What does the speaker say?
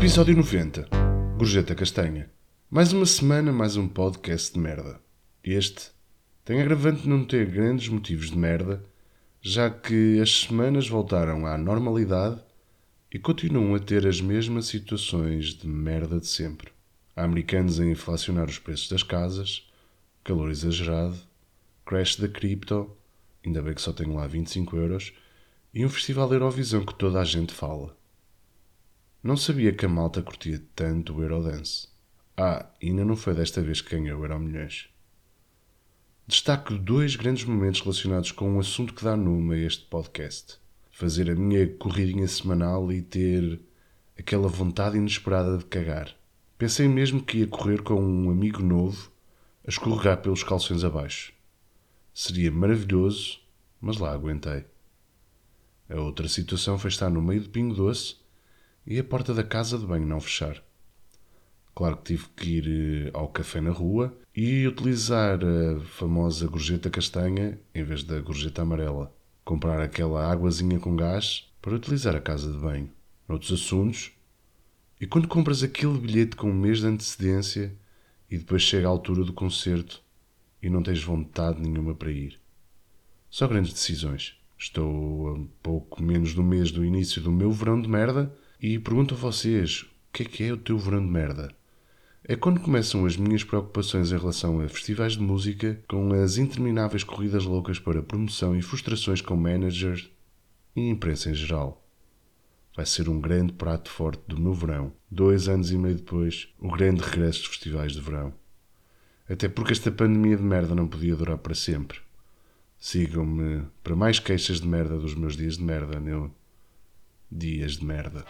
Episódio 90. Gorjeta Castanha. Mais uma semana, mais um podcast de merda. Este tem agravante de não ter grandes motivos de merda, já que as semanas voltaram à normalidade e continuam a ter as mesmas situações de merda de sempre. Há americanos a inflacionar os preços das casas, calor exagerado, crash da cripto, ainda bem que só tenho lá 25 euros, e um festival Eurovisão que toda a gente fala. Não sabia que a malta curtia tanto o Eurodance. Ah, ainda não foi desta vez que ganhou o Euro Milhões. Destaco dois grandes momentos relacionados com um assunto que dá nome a este podcast. Fazer a minha corridinha semanal e ter aquela vontade inesperada de cagar. Pensei mesmo que ia correr com um amigo novo a escorregar pelos calções abaixo. Seria maravilhoso, mas lá aguentei. A outra situação foi estar no meio do pingo doce e a porta da casa de banho não fechar. Claro que tive que ir eh, ao café na rua e utilizar a famosa gorjeta castanha em vez da gorjeta amarela. Comprar aquela águazinha com gás para utilizar a casa de banho. Noutros assuntos, e quando compras aquele bilhete com um mês de antecedência e depois chega a altura do concerto e não tens vontade nenhuma para ir. Só grandes decisões. Estou a pouco menos do mês do início do meu verão de merda e pergunto a vocês: o que é que é o teu verão de merda? É quando começam as minhas preocupações em relação a festivais de música, com as intermináveis corridas loucas para promoção e frustrações com managers e imprensa em geral. Vai ser um grande prato forte do meu verão, dois anos e meio depois, o grande regresso dos festivais de verão. Até porque esta pandemia de merda não podia durar para sempre. Sigam-me para mais queixas de merda dos meus dias de merda, meu. Dias de merda.